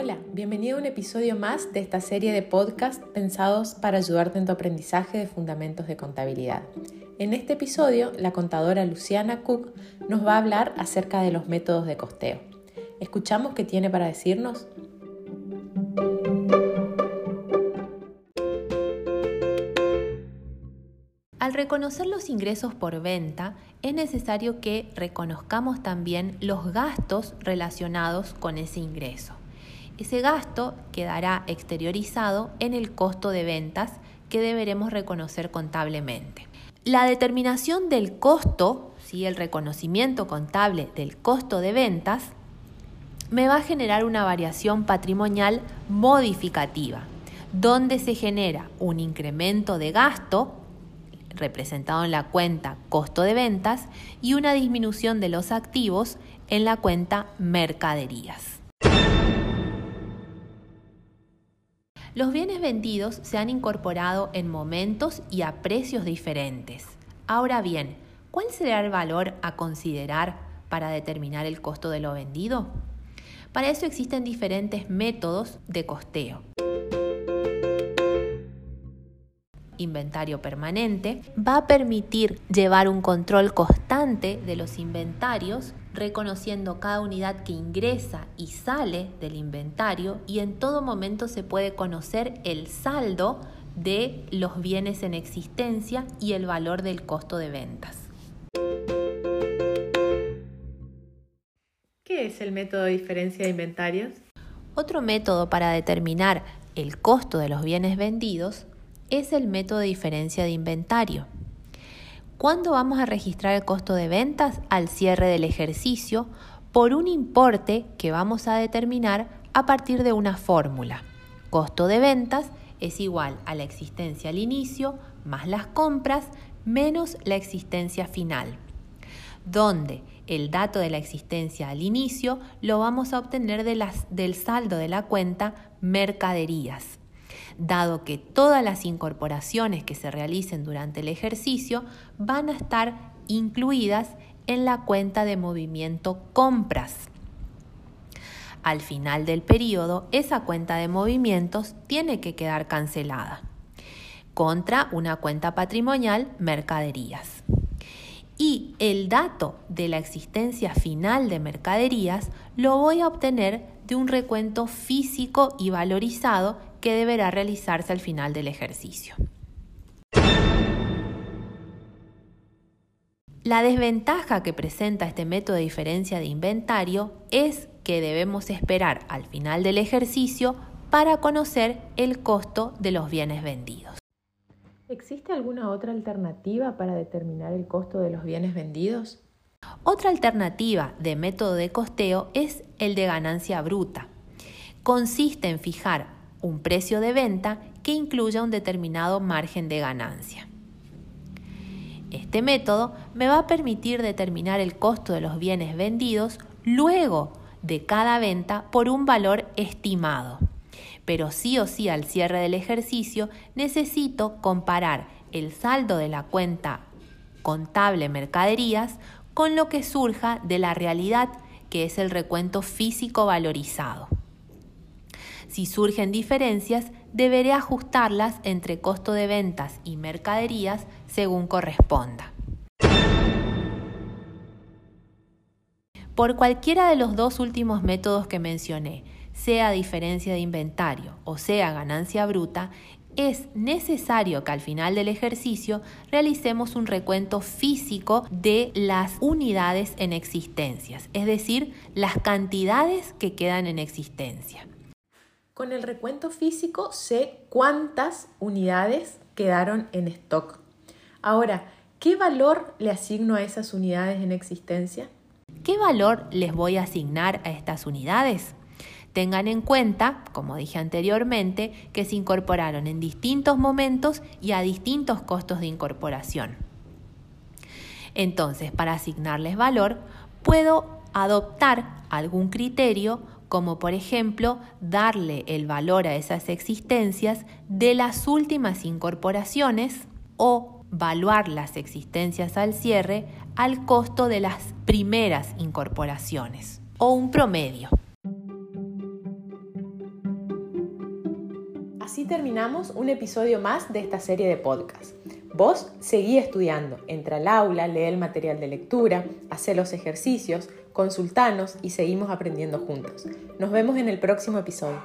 Hola, bienvenido a un episodio más de esta serie de podcasts pensados para ayudarte en tu aprendizaje de fundamentos de contabilidad. En este episodio, la contadora Luciana Cook nos va a hablar acerca de los métodos de costeo. ¿Escuchamos qué tiene para decirnos? Al reconocer los ingresos por venta, es necesario que reconozcamos también los gastos relacionados con ese ingreso. Ese gasto quedará exteriorizado en el costo de ventas que deberemos reconocer contablemente. La determinación del costo, ¿sí? el reconocimiento contable del costo de ventas, me va a generar una variación patrimonial modificativa, donde se genera un incremento de gasto representado en la cuenta costo de ventas y una disminución de los activos en la cuenta mercaderías. Los bienes vendidos se han incorporado en momentos y a precios diferentes. Ahora bien, ¿cuál será el valor a considerar para determinar el costo de lo vendido? Para eso existen diferentes métodos de costeo. inventario permanente, va a permitir llevar un control constante de los inventarios, reconociendo cada unidad que ingresa y sale del inventario y en todo momento se puede conocer el saldo de los bienes en existencia y el valor del costo de ventas. ¿Qué es el método de diferencia de inventarios? Otro método para determinar el costo de los bienes vendidos es el método de diferencia de inventario. ¿Cuándo vamos a registrar el costo de ventas? Al cierre del ejercicio por un importe que vamos a determinar a partir de una fórmula. Costo de ventas es igual a la existencia al inicio más las compras menos la existencia final, donde el dato de la existencia al inicio lo vamos a obtener del saldo de la cuenta mercaderías dado que todas las incorporaciones que se realicen durante el ejercicio van a estar incluidas en la cuenta de movimiento compras. Al final del periodo, esa cuenta de movimientos tiene que quedar cancelada contra una cuenta patrimonial mercaderías. Y el dato de la existencia final de mercaderías lo voy a obtener de un recuento físico y valorizado que deberá realizarse al final del ejercicio. La desventaja que presenta este método de diferencia de inventario es que debemos esperar al final del ejercicio para conocer el costo de los bienes vendidos. ¿Existe alguna otra alternativa para determinar el costo de los bienes vendidos? Otra alternativa de método de costeo es el de ganancia bruta. Consiste en fijar un precio de venta que incluya un determinado margen de ganancia. Este método me va a permitir determinar el costo de los bienes vendidos luego de cada venta por un valor estimado. Pero sí o sí al cierre del ejercicio necesito comparar el saldo de la cuenta contable mercaderías con lo que surja de la realidad que es el recuento físico valorizado. Si surgen diferencias, deberé ajustarlas entre costo de ventas y mercaderías según corresponda. Por cualquiera de los dos últimos métodos que mencioné, sea diferencia de inventario o sea ganancia bruta, es necesario que al final del ejercicio realicemos un recuento físico de las unidades en existencias, es decir, las cantidades que quedan en existencia. Con el recuento físico sé cuántas unidades quedaron en stock. Ahora, ¿qué valor le asigno a esas unidades en existencia? ¿Qué valor les voy a asignar a estas unidades? Tengan en cuenta, como dije anteriormente, que se incorporaron en distintos momentos y a distintos costos de incorporación. Entonces, para asignarles valor, puedo adoptar algún criterio como por ejemplo darle el valor a esas existencias de las últimas incorporaciones o valuar las existencias al cierre al costo de las primeras incorporaciones o un promedio. Así terminamos un episodio más de esta serie de podcast. Vos seguí estudiando, entra al aula, lee el material de lectura, hace los ejercicios, consultanos y seguimos aprendiendo juntos. Nos vemos en el próximo episodio.